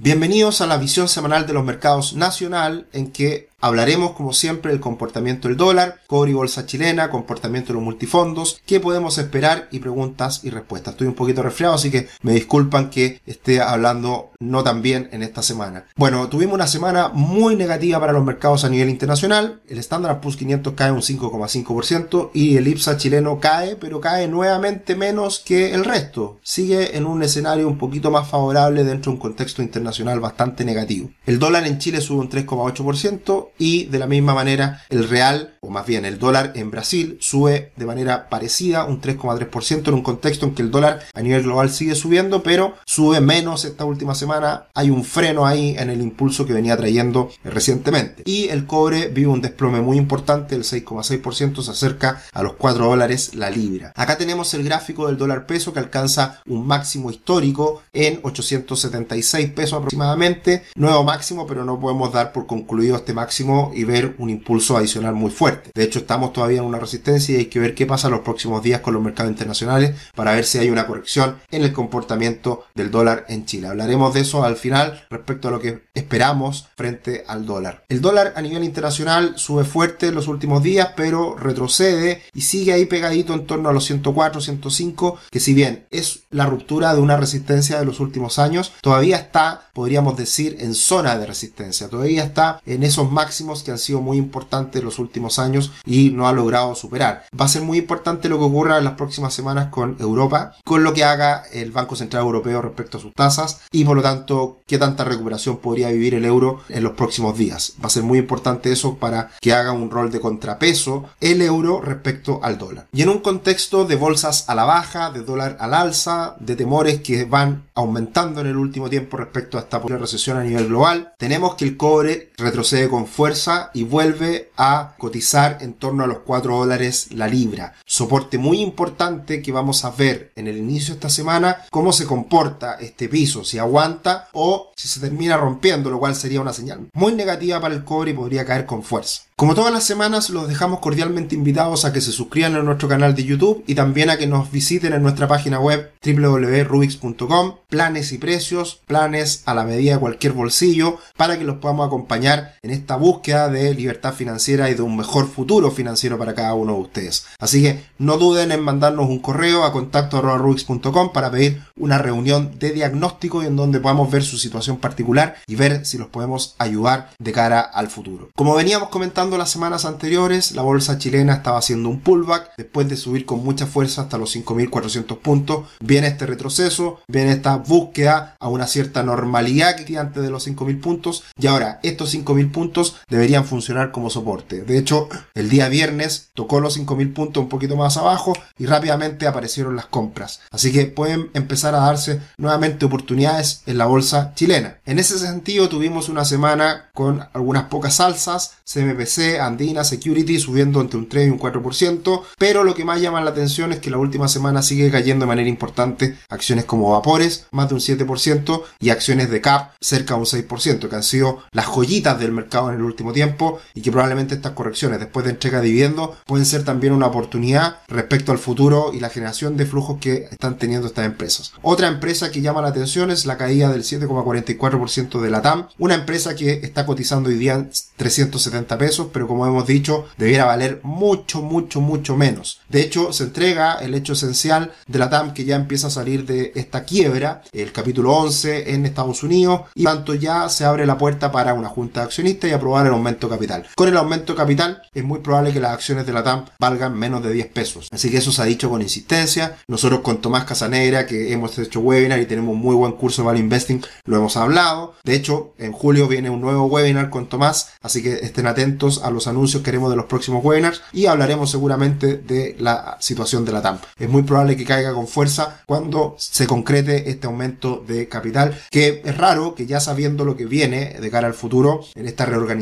Bienvenidos a la visión semanal de los mercados nacional en que Hablaremos, como siempre, del comportamiento del dólar, cobre y bolsa chilena, comportamiento de los multifondos, qué podemos esperar y preguntas y respuestas. Estoy un poquito resfriado, así que me disculpan que esté hablando no tan bien en esta semana. Bueno, tuvimos una semana muy negativa para los mercados a nivel internacional. El Standard Poor's 500 cae un 5,5% y el IPSA chileno cae, pero cae nuevamente menos que el resto. Sigue en un escenario un poquito más favorable dentro de un contexto internacional bastante negativo. El dólar en Chile sube un 3,8% y de la misma manera el real, o más bien el dólar en Brasil, sube de manera parecida un 3,3% en un contexto en que el dólar a nivel global sigue subiendo, pero sube menos esta última semana. Hay un freno ahí en el impulso que venía trayendo recientemente. Y el cobre vive un desplome muy importante, el 6,6% se acerca a los 4 dólares la libra. Acá tenemos el gráfico del dólar peso que alcanza un máximo histórico en 876 pesos aproximadamente. Nuevo máximo, pero no podemos dar por concluido este máximo y ver un impulso adicional muy fuerte. De hecho, estamos todavía en una resistencia y hay que ver qué pasa los próximos días con los mercados internacionales para ver si hay una corrección en el comportamiento del dólar en Chile. Hablaremos de eso al final respecto a lo que esperamos frente al dólar. El dólar a nivel internacional sube fuerte en los últimos días, pero retrocede y sigue ahí pegadito en torno a los 104, 105, que si bien es la ruptura de una resistencia de los últimos años, todavía está, podríamos decir, en zona de resistencia. Todavía está en esos máximos que han sido muy importantes los últimos años y no ha logrado superar. Va a ser muy importante lo que ocurra en las próximas semanas con Europa, con lo que haga el Banco Central Europeo respecto a sus tasas y por lo tanto qué tanta recuperación podría vivir el euro en los próximos días. Va a ser muy importante eso para que haga un rol de contrapeso el euro respecto al dólar. Y en un contexto de bolsas a la baja, de dólar al alza, de temores que van aumentando en el último tiempo respecto a esta posible recesión a nivel global, tenemos que el cobre retrocede con fuerza y vuelve a cotizar en torno a los 4 dólares la libra. Soporte muy importante que vamos a ver en el inicio de esta semana cómo se comporta este piso, si aguanta o si se termina rompiendo, lo cual sería una señal muy negativa para el cobre y podría caer con fuerza. Como todas las semanas, los dejamos cordialmente invitados a que se suscriban a nuestro canal de YouTube y también a que nos visiten en nuestra página web www.rubix.com. Planes y precios, planes a la medida de cualquier bolsillo, para que los podamos acompañar en esta búsqueda de libertad financiera y de un mejor futuro financiero para cada uno de ustedes. Así que no duden en mandarnos un correo a contacto.rubix.com para pedir una reunión de diagnóstico y en donde podamos ver su situación particular y ver si los podemos ayudar de cara al futuro. Como veníamos comentando las semanas anteriores, la bolsa chilena estaba haciendo un pullback después de subir con mucha fuerza hasta los 5.400 puntos. Viene este retroceso, viene esta búsqueda a una cierta normalidad que antes de los 5.000 puntos y ahora estos 5.000 puntos deberían funcionar como soporte. De hecho, el día viernes tocó los 5.000 puntos un poquito más abajo y rápidamente aparecieron las compras. Así que pueden empezar a darse nuevamente oportunidades en la bolsa chilena. En ese sentido tuvimos una semana con algunas pocas alzas, CMPC Andina, Security subiendo entre un 3 y un 4%, pero lo que más llama la atención es que la última semana sigue cayendo de manera importante acciones como Vapores, más de un 7%, y acciones de CAP, cerca de un 6%, que han sido las joyitas del mercado en el último tiempo y que probablemente estas correcciones después de entrega de dividendos pueden ser también una oportunidad respecto al futuro y la generación de flujos que están teniendo estas empresas. Otra empresa que llama la atención es la caída del 7,44% de la TAM, una empresa que está cotizando hoy día 370 pesos, pero como hemos dicho, debiera valer mucho, mucho, mucho menos. De hecho, se entrega el hecho esencial de la TAM que ya empieza a salir de esta quiebra, el capítulo 11 en Estados Unidos, y tanto ya se abre la puerta para una junta de accionistas y el aumento capital. Con el aumento capital es muy probable que las acciones de la TAM valgan menos de 10 pesos. Así que eso se ha dicho con insistencia. Nosotros con Tomás Casanegra, que hemos hecho webinar y tenemos muy buen curso de Value Investing, lo hemos hablado. De hecho, en julio viene un nuevo webinar con Tomás, así que estén atentos a los anuncios que haremos de los próximos webinars y hablaremos seguramente de la situación de la TAM. Es muy probable que caiga con fuerza cuando se concrete este aumento de capital, que es raro que ya sabiendo lo que viene de cara al futuro en esta reorganización,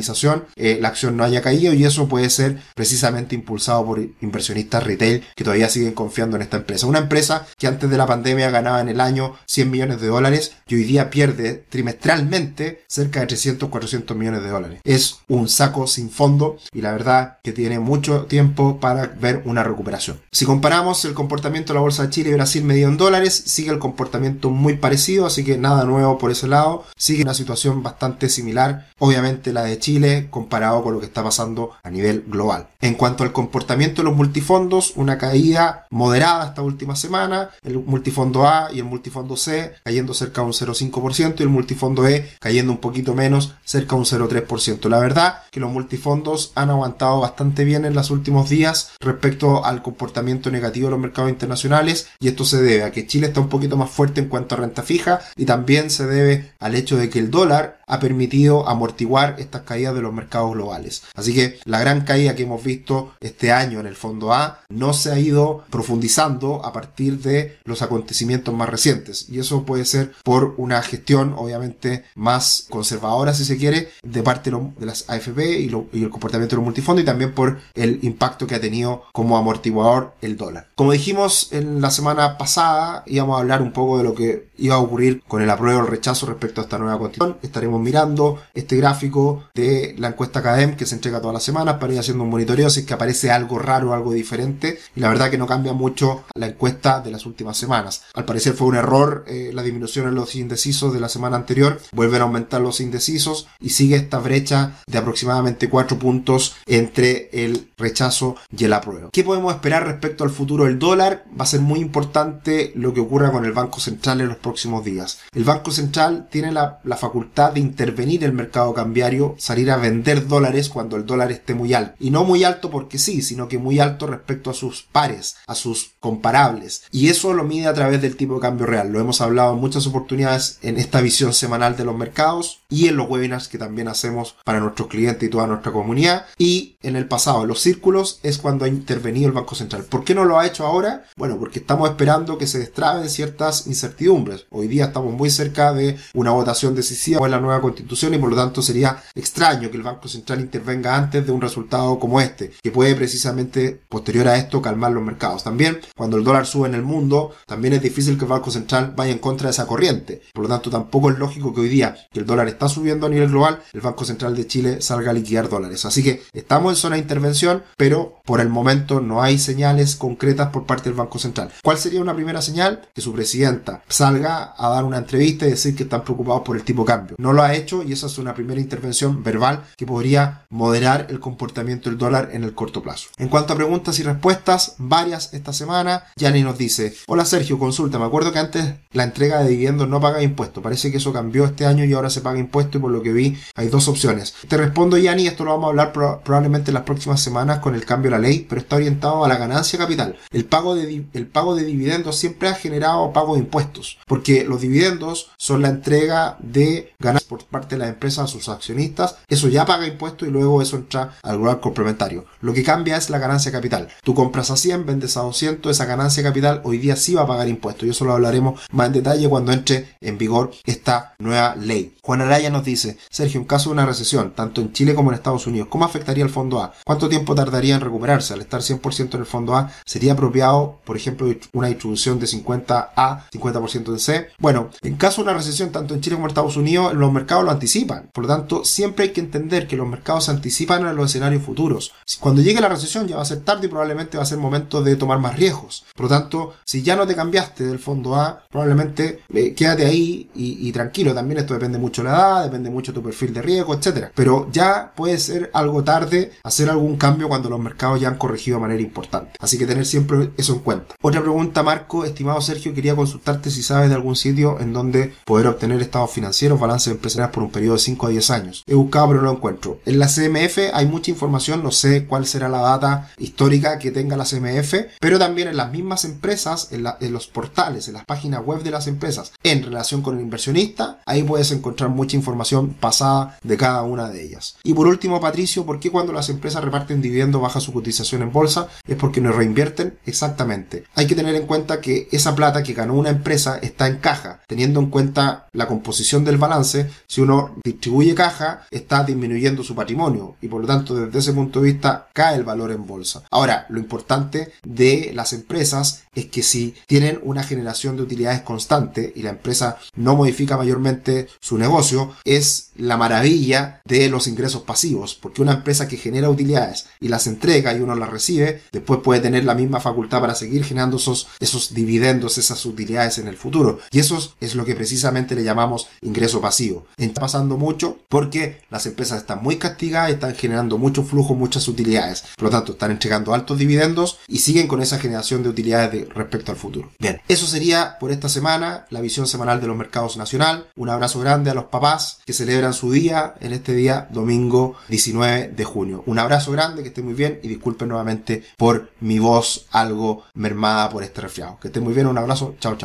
eh, la acción no haya caído y eso puede ser precisamente impulsado por inversionistas retail que todavía siguen confiando en esta empresa. Una empresa que antes de la pandemia ganaba en el año 100 millones de dólares y hoy día pierde trimestralmente cerca de 300, 400 millones de dólares. Es un saco sin fondo y la verdad que tiene mucho tiempo para ver una recuperación. Si comparamos el comportamiento de la bolsa de Chile y Brasil medido en dólares, sigue el comportamiento muy parecido, así que nada nuevo por ese lado. Sigue una situación bastante similar, obviamente la de Chile comparado con lo que está pasando a nivel global. En cuanto al comportamiento de los multifondos, una caída moderada esta última semana, el multifondo A y el multifondo C cayendo cerca de un 0,5% y el multifondo E cayendo un poquito menos, cerca de un 0,3%. La verdad que los multifondos han aguantado bastante bien en los últimos días respecto al comportamiento negativo de los mercados internacionales y esto se debe a que Chile está un poquito más fuerte en cuanto a renta fija y también se debe al hecho de que el dólar ha permitido amortiguar estas caídas de los mercados globales. Así que la gran caída que hemos visto este año en el fondo A no se ha ido profundizando a partir de los acontecimientos más recientes y eso puede ser por una gestión obviamente más conservadora si se quiere de parte de las AFP y, el comportamiento de los multifondos y también por el impacto que ha tenido como amortiguador el dólar. Como dijimos en la semana pasada íbamos a hablar un poco de lo que iba a ocurrir con el apruebo o el rechazo respecto a esta nueva constitución. Estaremos mirando este gráfico de la encuesta CADEM que se entrega todas las semanas para ir haciendo un monitoreo si es que aparece algo raro, algo diferente. Y la verdad que no cambia mucho la encuesta de las últimas semanas. Al parecer fue un error eh, la disminución en los indecisos de la semana anterior. Vuelven a aumentar los indecisos y sigue esta brecha de aproximadamente 4 puntos entre el rechazo y el apruebo. ¿Qué podemos esperar respecto al futuro del dólar? Va a ser muy importante lo que ocurra con el Banco Central en los próximos días. El Banco Central tiene la, la facultad de intervenir el mercado cambiario, salir a vender dólares cuando el dólar esté muy alto. Y no muy alto porque sí, sino que muy alto respecto a sus pares, a sus comparables. Y eso lo mide a través del tipo de cambio real. Lo hemos hablado en muchas oportunidades en esta visión semanal de los mercados y en los webinars que también hacemos para nuestros clientes y toda nuestra comunidad. Y en el pasado, en los círculos, es cuando ha intervenido el Banco Central. ¿Por qué no lo ha hecho ahora? Bueno, porque estamos esperando que se destraben ciertas incertidumbres. Hoy día estamos muy cerca de una votación decisiva en la nueva constitución y por lo tanto sería extraño que el Banco Central intervenga antes de un resultado como este, que puede precisamente posterior a esto calmar los mercados. También cuando el dólar sube en el mundo, también es difícil que el Banco Central vaya en contra de esa corriente. Por lo tanto, tampoco es lógico que hoy día que el dólar está subiendo a nivel global, el Banco Central de Chile salga a liquidar dólares. Así que estamos en zona de intervención, pero por el momento no hay señales concretas por parte del Banco Central. ¿Cuál sería una primera señal? Que su presidenta salga a dar una entrevista y decir que están preocupados por el tipo de cambio. No lo ha hecho y esa es una primera intervención verbal que podría moderar el comportamiento del dólar en el corto plazo. En cuanto a preguntas y respuestas, varias esta semana, Yani nos dice, hola Sergio, consulta, me acuerdo que antes la entrega de dividendos no paga impuestos, parece que eso cambió este año y ahora se paga impuesto y por lo que vi hay dos opciones. Te respondo Yani, esto lo vamos a hablar probablemente en las próximas semanas con el cambio de la ley, pero está orientado a la ganancia capital. El pago de, el pago de dividendos siempre ha generado pago de impuestos, porque los dividendos son la entrega de ganancias por parte de la empresa a sus accionistas, eso ya paga impuestos y luego eso entra al global complementario. Lo que cambia es la ganancia capital. Tú compras a 100, vendes a 200, esa ganancia capital hoy día sí va a pagar impuestos y eso lo hablaremos más en detalle cuando entre en vigor esta nueva ley. Juan Araya nos dice, Sergio, en caso de una recesión, tanto en Chile como en Estados Unidos, ¿cómo afectaría el fondo A? ¿Cuánto tiempo tardaría en recuperarse? Al estar 100% en el fondo A, ¿sería apropiado, por ejemplo, una distribución de 50 A, 50% en C? Bueno, en caso de una recesión, tanto en Chile como en Estados Unidos, los mercados lo anticipan. Por lo tanto, siempre hay que entender que los mercados anticipan a los escenarios futuros. Cuando llegue la recesión ya va a ser tarde y probablemente va a ser momento de tomar más riesgos. Por lo tanto, si ya no te cambiaste del fondo A, probablemente eh, quédate ahí y, tranquilo. También esto depende mucho de la edad, depende mucho de tu perfil de riesgo, etcétera. Pero ya puede ser algo tarde hacer algún cambio cuando los mercados ya han corregido de manera importante. Así que tener siempre eso en cuenta. Otra pregunta, Marco, estimado Sergio, quería consultarte si sabes de algún sitio en donde poder obtener estados financieros, balances empresariales por un periodo de 5 a 10 años. He buscado pero no encuentro. En la CMF hay mucha información, no sé cuál será la data histórica que tenga la CMF, pero también en las mismas empresas, en, en los portales, en las páginas web de las empresas, en relación con el inversionista, ahí puedes encontrar mucha información pasada de cada una de ellas. Y por último, Patricio, ¿por qué cuando las empresas reparten dividendos baja su cotización en bolsa? Es porque no reinvierten exactamente. Hay que tener en cuenta que esa plata que ganó una empresa está en caja, teniendo en cuenta la composición del balance, si uno distribuye caja, está disminuyendo su patrimonio y por lo tanto desde ese punto de vista cae el valor en bolsa. Ahora, lo importante de las empresas es que si tienen una generación de utilidades constante y la empresa no modifica mayormente su negocio, es la maravilla de los ingresos pasivos, porque una empresa que genera utilidades y las entrega y uno las recibe, después puede tener la misma facultad para seguir generando esos, dividendos, esas utilidades en el futuro. Y eso es lo que precisamente le llamamos ingreso pasivo. Está pasando mucho porque las empresas están muy castigadas están generando mucho flujo, muchas utilidades. Por lo tanto, están entregando altos dividendos y siguen con esa generación de utilidades de respecto al futuro. Bien, eso sería por esta semana la visión semanal de los mercados nacional. Un abrazo grande a los papás que celebran su día en este día, domingo 19 de junio. Un abrazo grande, que esté muy bien y disculpen nuevamente por mi voz algo mermada por este resfriado. Que esté muy bien, un abrazo, chao chao.